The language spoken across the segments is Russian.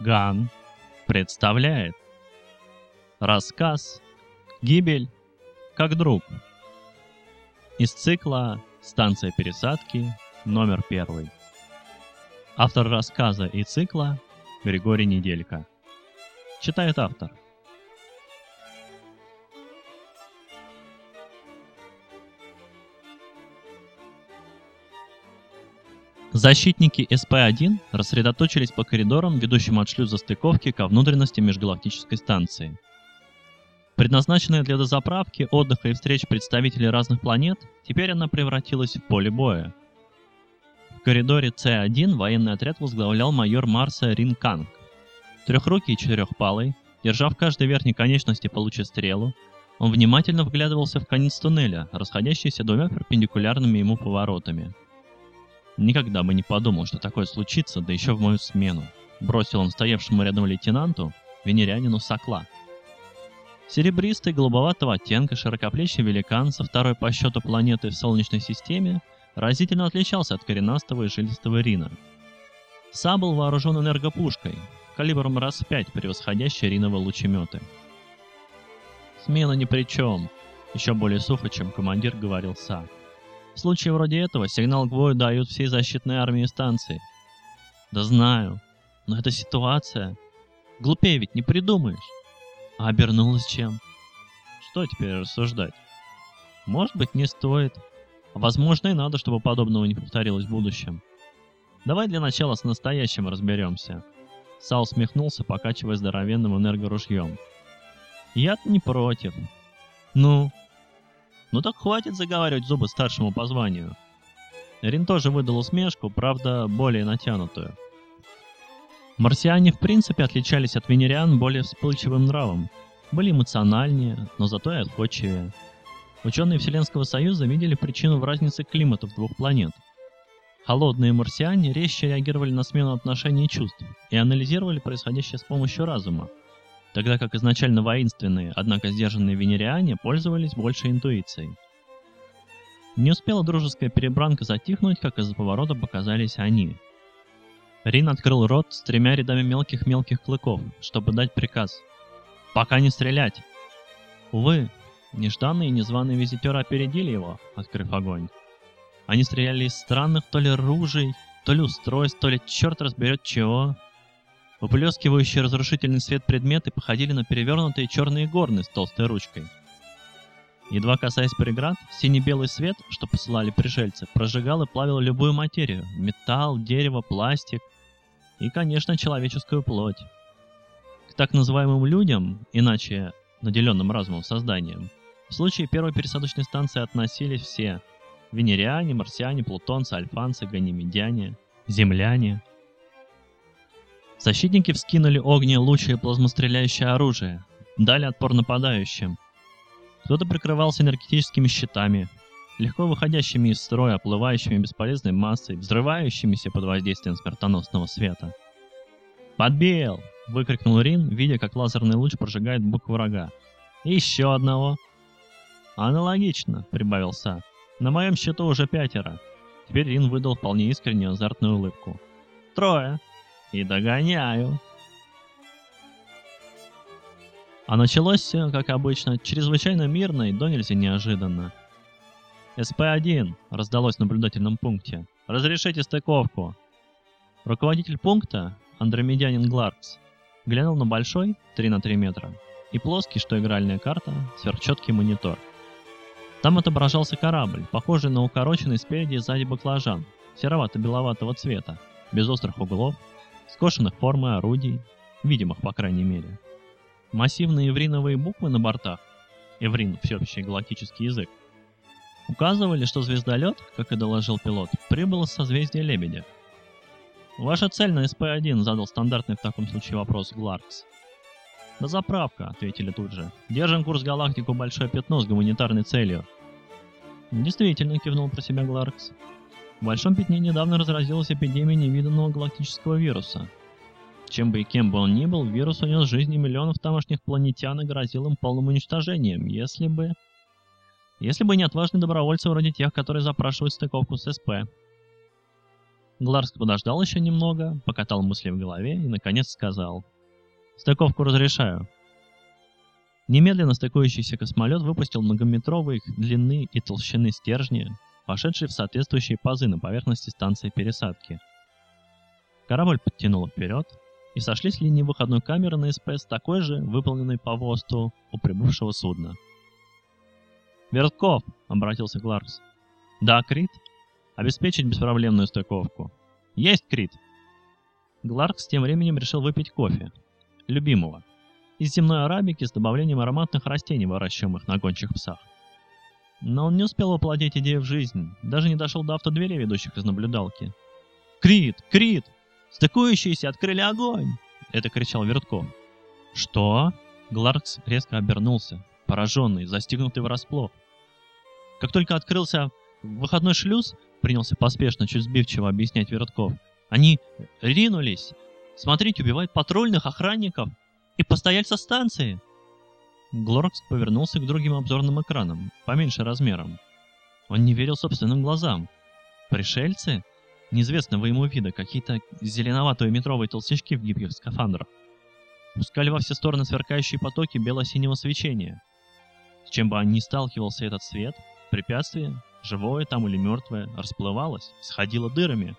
Ган представляет рассказ «Гибель как друг» из цикла «Станция пересадки» номер первый. Автор рассказа и цикла Григорий Неделько. Читает автор. Защитники СП-1 рассредоточились по коридорам, ведущим от шлюза стыковки ко внутренности межгалактической станции. Предназначенная для дозаправки, отдыха и встреч представителей разных планет, теперь она превратилась в поле боя. В коридоре С-1 военный отряд возглавлял майор Марса Рин Канг. Трехрукий и четырехпалый, держа в каждой верхней конечности по стрелу, он внимательно вглядывался в конец туннеля, расходящийся двумя перпендикулярными ему поворотами – Никогда бы не подумал, что такое случится, да еще в мою смену. Бросил он стоявшему рядом лейтенанту, венерянину Сокла. Серебристый, голубоватого оттенка, широкоплечий великан со второй по счету планеты в Солнечной системе разительно отличался от коренастого и жилистого Рина. Са был вооружен энергопушкой, калибром раз в пять превосходящей Риновые лучеметы. «Смена ни при чем», — еще более сухо, чем командир говорил Са. В случае вроде этого сигнал к бою дают всей защитной армии станции. Да знаю, но это ситуация. Глупее ведь не придумаешь. А обернулась чем? Что теперь рассуждать? Может быть, не стоит. А возможно, и надо, чтобы подобного не повторилось в будущем. Давай для начала с настоящим разберемся. Сал смехнулся, покачивая здоровенным энергоружьем. Я-то не против. Ну, ну так хватит заговаривать зубы старшему по званию. Рин тоже выдал усмешку, правда, более натянутую. Марсиане в принципе отличались от венериан более вспыльчивым нравом. Были эмоциональнее, но зато и отходчивее. Ученые Вселенского Союза видели причину в разнице климатов двух планет. Холодные марсиане резче реагировали на смену отношений и чувств и анализировали происходящее с помощью разума, тогда как изначально воинственные, однако сдержанные венериане пользовались большей интуицией. Не успела дружеская перебранка затихнуть, как из-за поворота показались они. Рин открыл рот с тремя рядами мелких-мелких клыков, чтобы дать приказ. «Пока не стрелять!» Увы, нежданные и незваные визитеры опередили его, открыв огонь. Они стреляли из странных то ли ружей, то ли устройств, то ли черт разберет чего, Выплескивающие разрушительный свет предметы походили на перевернутые черные горны с толстой ручкой. Едва касаясь преград, сине-белый свет, что посылали пришельцы, прожигал и плавил любую материю – металл, дерево, пластик и, конечно, человеческую плоть. К так называемым людям, иначе наделенным разумом созданием, в случае первой пересадочной станции относились все – венериане, марсиане, плутонцы, альфанцы, ганимедяне, земляне – Защитники вскинули огни, лучи и плазмостреляющее оружие, дали отпор нападающим. Кто-то прикрывался энергетическими щитами, легко выходящими из строя, оплывающими бесполезной массой, взрывающимися под воздействием смертоносного света. «Подбил!» — выкрикнул Рин, видя, как лазерный луч прожигает букву врага. «Еще одного!» «Аналогично», — прибавил Са. «На моем счету уже пятеро». Теперь Рин выдал вполне искреннюю азартную улыбку. «Трое!» И догоняю. А началось все, как обычно, чрезвычайно мирно и до нельзя неожиданно. «СП-1» раздалось в наблюдательном пункте. «Разрешите стыковку». Руководитель пункта, андромедянин Гларкс, глянул на большой, 3 на 3 метра, и плоский, что игральная карта, сверхчеткий монитор. Там отображался корабль, похожий на укороченный спереди и сзади баклажан, серовато-беловатого цвета, без острых углов, скошенных формы орудий, видимых по крайней мере. Массивные эвриновые буквы на бортах, эврин – всеобщий галактический язык, указывали, что звездолет, как и доложил пилот, прибыл из созвездия Лебедя. «Ваша цель на СП-1», — задал стандартный в таком случае вопрос Гларкс. «Да заправка», — ответили тут же. «Держим курс галактику Большое Пятно с гуманитарной целью». «Действительно», — кивнул про себя Гларкс. В Большом Пятне недавно разразилась эпидемия невиданного галактического вируса. Чем бы и кем бы он ни был, вирус унес жизни миллионов тамошних планетян и грозил им полным уничтожением, если бы... Если бы не отважные добровольцы вроде тех, которые запрашивают стыковку с СП. Гларск подождал еще немного, покатал мысли в голове и, наконец, сказал. «Стыковку разрешаю». Немедленно стыкующийся космолет выпустил многометровые длины и толщины стержни, вошедшие в соответствующие пазы на поверхности станции пересадки. Корабль подтянул вперед, и сошли с линии выходной камеры на СПС такой же, выполненной по ВОСТу у прибывшего судна. «Вертков!» — обратился Кларкс. «Да, Крит?» Обеспечить беспроблемную стыковку. Есть, Крит. Гларкс тем временем решил выпить кофе. Любимого. Из земной арабики с добавлением ароматных растений, выращиваемых на гончих псах. Но он не успел воплотить идею в жизнь, даже не дошел до автодверей, ведущих из наблюдалки. «Крит! Крит! Стыкующиеся открыли огонь!» — это кричал Вертков. «Что?» Гларкс резко обернулся, пораженный, застигнутый врасплох. Как только открылся выходной шлюз, принялся поспешно, чуть сбивчиво объяснять Вертков. Они ринулись. Смотрите, убивают патрульных охранников и постояльца станции. Глоракс повернулся к другим обзорным экранам, поменьше размером. Он не верил собственным глазам. Пришельцы? Неизвестного ему вида, какие-то зеленоватые метровые толстячки в гибких скафандрах. Пускали во все стороны сверкающие потоки бело-синего свечения. С чем бы ни сталкивался этот свет, препятствие живое там или мертвое, расплывалось, сходило дырами.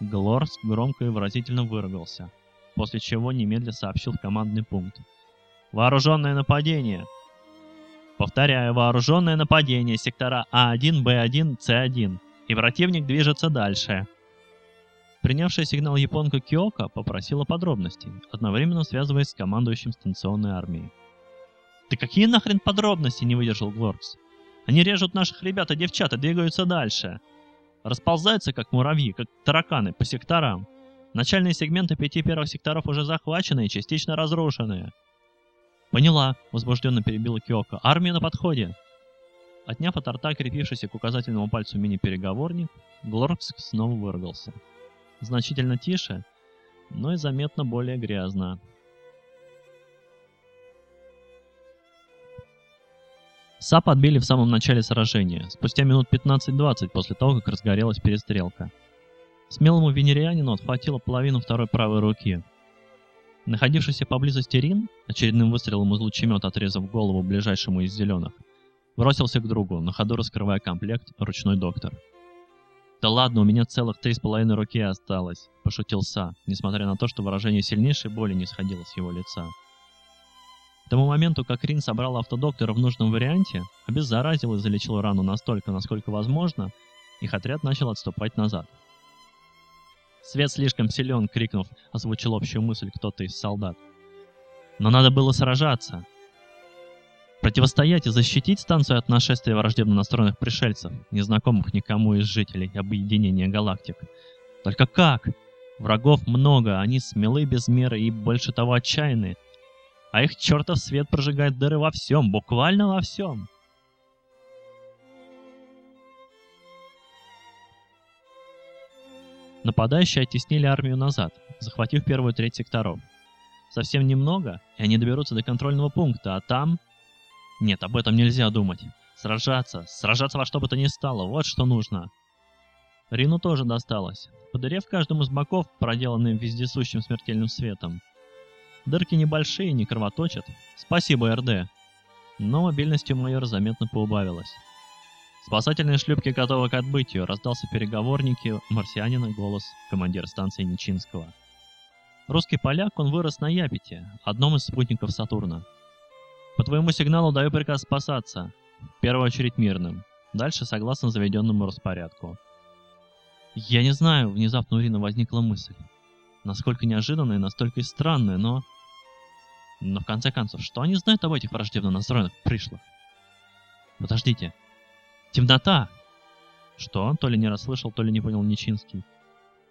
Глорс громко и выразительно выругался, после чего немедля сообщил в командный пункт. «Вооруженное нападение!» Повторяю, вооруженное нападение сектора А1, Б1, С1, и противник движется дальше. Принявшая сигнал японка Киока попросила подробностей, одновременно связываясь с командующим станционной армией. «Да какие нахрен подробности?» — не выдержал Глоркс. Они режут наших ребят, а девчата двигаются дальше. Расползаются, как муравьи, как тараканы, по секторам. Начальные сегменты пяти первых секторов уже захвачены и частично разрушены. «Поняла», — возбужденно перебила Киоко. «Армия на подходе». Отняв от рта крепившийся к указательному пальцу мини-переговорник, Глоркс снова выругался. Значительно тише, но и заметно более грязно. Са подбили в самом начале сражения, спустя минут 15-20 после того, как разгорелась перестрелка. Смелому венерианину отхватило половину второй правой руки. Находившийся поблизости Рин, очередным выстрелом из лучемета отрезав голову ближайшему из зеленых, бросился к другу, на ходу раскрывая комплект ручной доктор. «Да ладно, у меня целых три с половиной руки осталось», – пошутил Са, несмотря на то, что выражение сильнейшей боли не сходило с его лица. К тому моменту, как Рин собрал автодоктора в нужном варианте, обеззаразил и залечил рану настолько, насколько возможно, их отряд начал отступать назад. «Свет слишком силен!» — крикнув, озвучил общую мысль кто-то из солдат. «Но надо было сражаться!» Противостоять и защитить станцию от нашествия враждебно настроенных пришельцев, незнакомых никому из жителей объединения галактик. Только как? Врагов много, они смелы без меры и, больше того, отчаянные а их чертов свет прожигает дыры во всем, буквально во всем. Нападающие оттеснили армию назад, захватив первую треть секторов. Совсем немного, и они доберутся до контрольного пункта, а там... Нет, об этом нельзя думать. Сражаться, сражаться во что бы то ни стало, вот что нужно. Рину тоже досталось, подырев каждому из боков, проделанным вездесущим смертельным светом. Дырки небольшие, не кровоточат. Спасибо, РД. Но мобильности у майора заметно поубавилось. Спасательные шлюпки готовы к отбытию, раздался переговорники марсианина голос командира станции Ничинского. Русский поляк, он вырос на Япите, одном из спутников Сатурна. По твоему сигналу даю приказ спасаться. В первую очередь мирным. Дальше согласно заведенному распорядку. Я не знаю, внезапно у Рина возникла мысль. Насколько неожиданная, настолько и странная, но... Но в конце концов, что они знают об этих враждебно настроенных пришлых? Подождите. Темнота! Что? То ли не расслышал, то ли не понял Ничинский.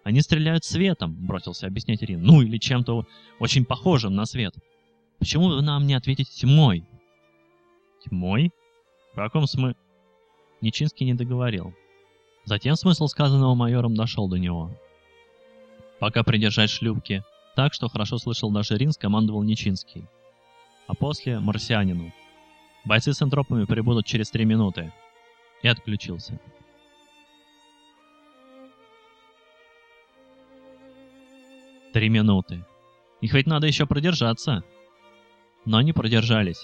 Они стреляют светом, бросился объяснять Рин. Ну или чем-то очень похожим на свет. Почему вы нам не ответите тьмой? Тьмой? В каком смысле? Ничинский не договорил. Затем смысл сказанного майором дошел до него. Пока придержать шлюпки, так, что хорошо слышал даже Рин, скомандовал Ничинский. А после — марсианину. Бойцы с энтропами прибудут через три минуты. И отключился. Три минуты. Их ведь надо еще продержаться. Но они продержались.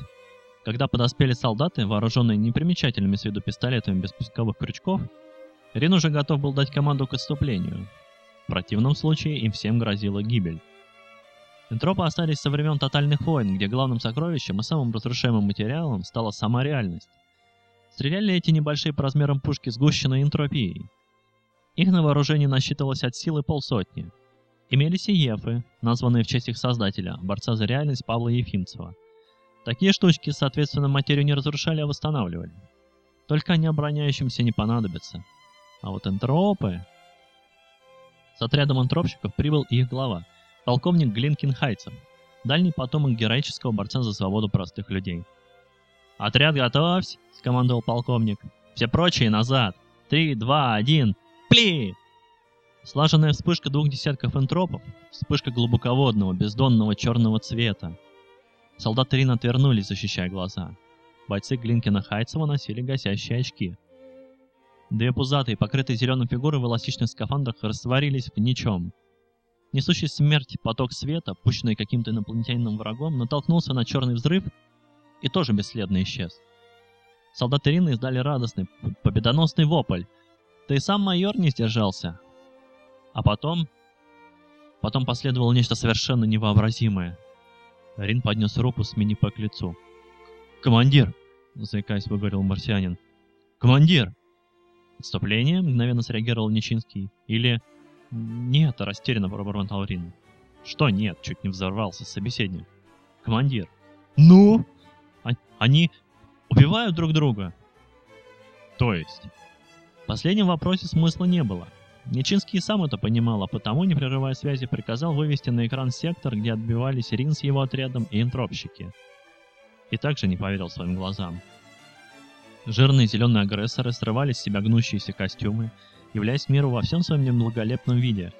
Когда подоспели солдаты, вооруженные непримечательными с виду пистолетами без пусковых крючков, Рин уже готов был дать команду к отступлению. В противном случае им всем грозила гибель. Энтропы остались со времен тотальных войн, где главным сокровищем и самым разрушаемым материалом стала сама реальность. Стреляли эти небольшие по размерам пушки сгущенной энтропией. Их на вооружении насчитывалось от силы полсотни. Имелись и ефы, названные в честь их создателя, борца за реальность Павла Ефимцева. Такие штучки, соответственно, материю не разрушали, а восстанавливали. Только они обороняющимся не понадобятся. А вот энтропы... С отрядом энтропщиков прибыл их глава, полковник Глинкин Хайцев, дальний потомок героического борца за свободу простых людей. «Отряд готовься!» — скомандовал полковник. «Все прочие назад! Три, два, один! Пли!» Слаженная вспышка двух десятков энтропов, вспышка глубоководного, бездонного черного цвета. Солдаты Рин отвернулись, защищая глаза. Бойцы Глинкина Хайцева носили гасящие очки. Две пузатые, покрытые зеленым фигуры в эластичных скафандрах растворились в ничем. Несущий смерть поток света, пущенный каким-то инопланетянином врагом, натолкнулся на черный взрыв и тоже бесследно исчез. Солдаты Рины издали радостный, победоносный вопль. Да сам майор не сдержался. А потом... Потом последовало нечто совершенно невообразимое. Рин поднес руку с мини к лицу. «Командир!» — заикаясь, выговорил марсианин. «Командир!» «Отступление?» — мгновенно среагировал Нечинский. «Или...» «Нет», — растерянно пробормотал Рин. «Что нет?» — чуть не взорвался собеседник. «Командир». «Ну?» а «Они убивают друг друга». «То есть?» В последнем вопросе смысла не было. Нечинский сам это понимал, а потому, не прерывая связи, приказал вывести на экран сектор, где отбивались Рин с его отрядом и энтропщики. И также не поверил своим глазам. Жирные зеленые агрессоры срывали с себя гнущиеся костюмы, являясь миру во всем своем неблаголепном виде.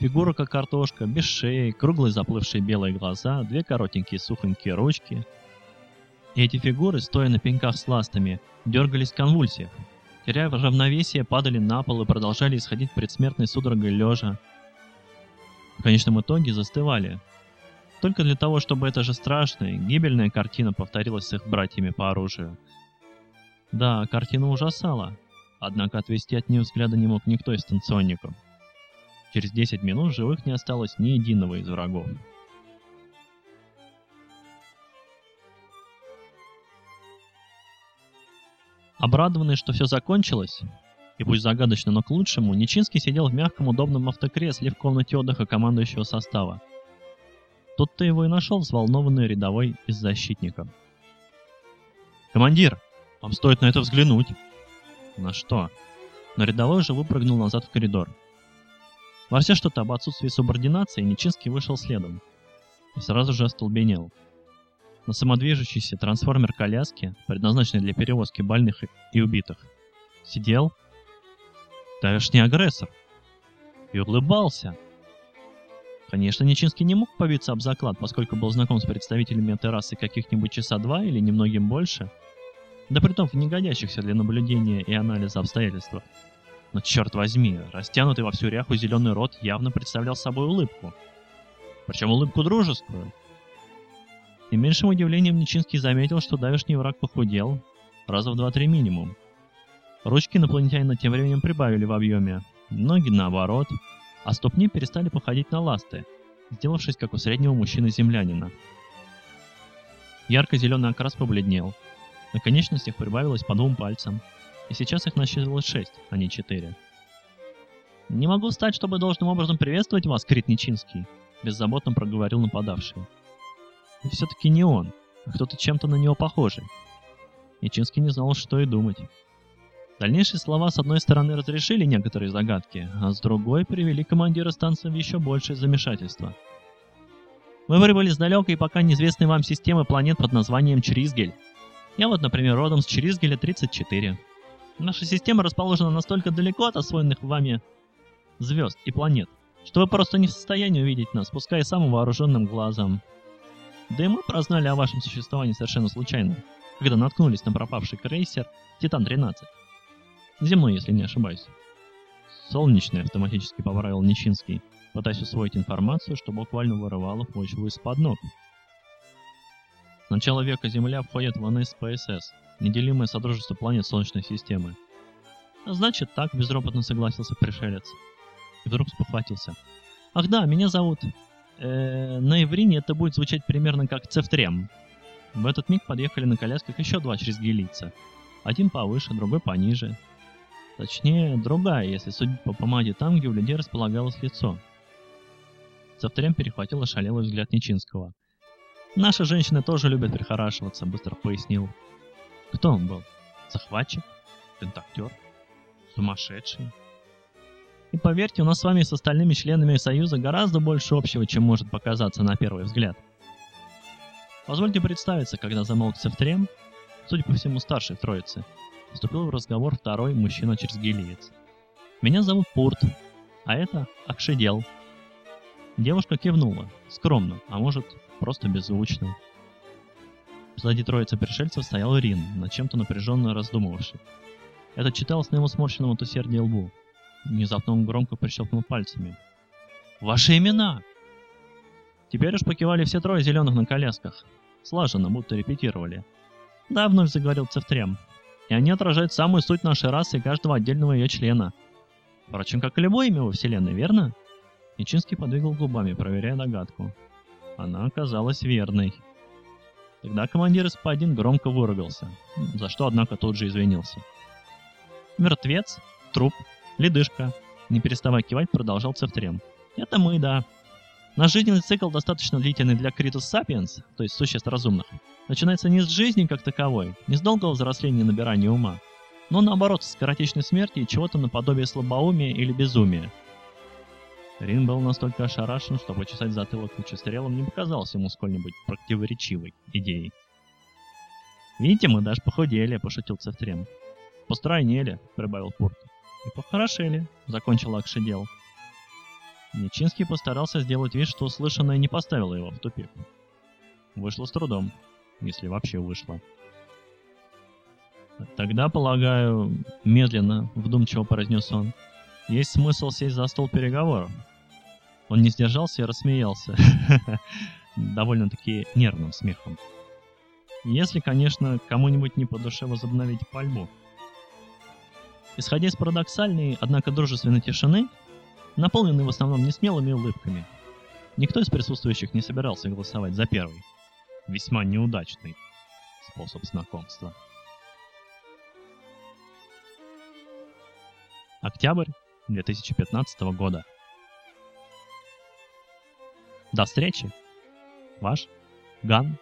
Фигура как картошка, без шеи, круглые заплывшие белые глаза, две коротенькие сухонькие ручки. И эти фигуры, стоя на пеньках с ластами, дергались в конвульсиях. Теряя равновесие, падали на пол и продолжали исходить предсмертной судорогой лежа. В конечном итоге застывали. Только для того, чтобы эта же страшная, гибельная картина повторилась с их братьями по оружию. Да, картина ужасала, Однако отвести от нее взгляда не мог никто из станционников. Через 10 минут живых не осталось ни единого из врагов. Обрадованный, что все закончилось, и пусть загадочно, но к лучшему, Нечинский сидел в мягком удобном автокресле в комнате отдыха командующего состава. Тут-то его и нашел взволнованный рядовой из защитников. «Командир, вам стоит на это взглянуть!» На что? Но рядовой уже выпрыгнул назад в коридор. Ворся что-то об отсутствии субординации, Нечинский вышел следом. И сразу же остолбенел. На самодвижущейся трансформер-коляске, предназначенной для перевозки больных и убитых, сидел давешний агрессор. И улыбался. Конечно, Нечинский не мог побиться об заклад, поскольку был знаком с представителями этой расы каких-нибудь часа два или немногим больше – да притом в негодящихся для наблюдения и анализа обстоятельствах. Но черт возьми, растянутый во всю ряху зеленый рот явно представлял собой улыбку. Причем улыбку дружескую. И меньшим удивлением Нечинский заметил, что давишний враг похудел, раза в два-три минимум. Ручки инопланетянина тем временем прибавили в объеме, ноги наоборот, а ступни перестали походить на ласты, сделавшись как у среднего мужчины-землянина. Ярко-зеленый окрас побледнел, на конечностях прибавилось по двум пальцам, и сейчас их насчитывалось шесть, а не четыре. «Не могу встать, чтобы должным образом приветствовать вас, Крит Нечинский», — беззаботно проговорил нападавший. И все-таки не он, а кто-то чем-то на него похожий. Нечинский не знал, что и думать. Дальнейшие слова с одной стороны разрешили некоторые загадки, а с другой привели командира станции в еще большее замешательство. Вы прибыли с далекой и пока неизвестной вам системы планет под названием Чризгель. Я вот, например, родом с Черизгеля 34. Наша система расположена настолько далеко от освоенных вами звезд и планет, что вы просто не в состоянии увидеть нас, пускай самым вооруженным глазом. Да и мы прознали о вашем существовании совершенно случайно, когда наткнулись на пропавший крейсер Титан-13. Земной, если не ошибаюсь. Солнечный автоматически поправил Нищинский, пытаясь усвоить информацию, что буквально вырывало почву из-под ног. С начала века Земля входит в НСПСС, неделимое содружество планет Солнечной системы. Значит, так безропотно согласился пришелец. И вдруг спохватился. Ах да, меня зовут... Э, на иврине это будет звучать примерно как Цефтрем. В этот миг подъехали на колясках еще два чрезгилийца. Один повыше, другой пониже. Точнее, другая, если судить по помаде там, где у людей располагалось лицо. Цефтрем перехватил ошалелый взгляд Нечинского. «Наши женщины тоже любят прихорашиваться», — быстро пояснил. Кто он был? Захватчик? Контактер? Сумасшедший? И поверьте, у нас с вами с остальными членами Союза гораздо больше общего, чем может показаться на первый взгляд. Позвольте представиться, когда замолк Севтрем, судя по всему старший в троице, вступил в разговор второй мужчина через гилиец. Меня зовут Пурт, а это Акшедел. Девушка кивнула, скромно, а может, просто беззвучно. Сзади троицы пришельцев стоял Рин, над чем-то напряженно раздумывавший. Это читалось на его сморщенном от усердия лбу. Внезапно он громко прищелкнул пальцами. «Ваши имена!» Теперь уж покивали все трое зеленых на колясках. Слаженно, будто репетировали. Да, вновь заговорил Цефтрем. И они отражают самую суть нашей расы и каждого отдельного ее члена. Впрочем, как и любое имя во Вселенной, верно? Нечинский подвигал губами, проверяя догадку. Она оказалась верной. Тогда командир СП-1 громко выругался, за что, однако, тут же извинился. Мертвец, труп, ледышка, не переставая кивать, продолжал Цефтрем. Это мы, да. Наш жизненный цикл достаточно длительный для Критус Сапиенс, то есть существ разумных. Начинается не с жизни как таковой, не с долгого взросления и набирания ума, но наоборот, с скоротечной смерти и чего-то наподобие слабоумия или безумия. Рин был настолько ошарашен, что почесать затылок лучестрелом не показалось ему сколь-нибудь противоречивой идеей. «Видите, мы даже похудели», — пошутил Цефтрем. «Постройнели», — прибавил Пурт. «И похорошели», — закончил Акшидел. Нечинский постарался сделать вид, что услышанное не поставило его в тупик. Вышло с трудом, если вообще вышло. «Тогда, полагаю, медленно, вдумчиво произнес он, есть смысл сесть за стол переговоров. Он не сдержался и рассмеялся. Довольно-таки нервным смехом. Если, конечно, кому-нибудь не по душе возобновить пальбу. Исходя из парадоксальной, однако дружественной тишины, наполненной в основном несмелыми улыбками, никто из присутствующих не собирался голосовать за первый, весьма неудачный способ знакомства. Октябрь 2015 года. До встречи. Ваш Ган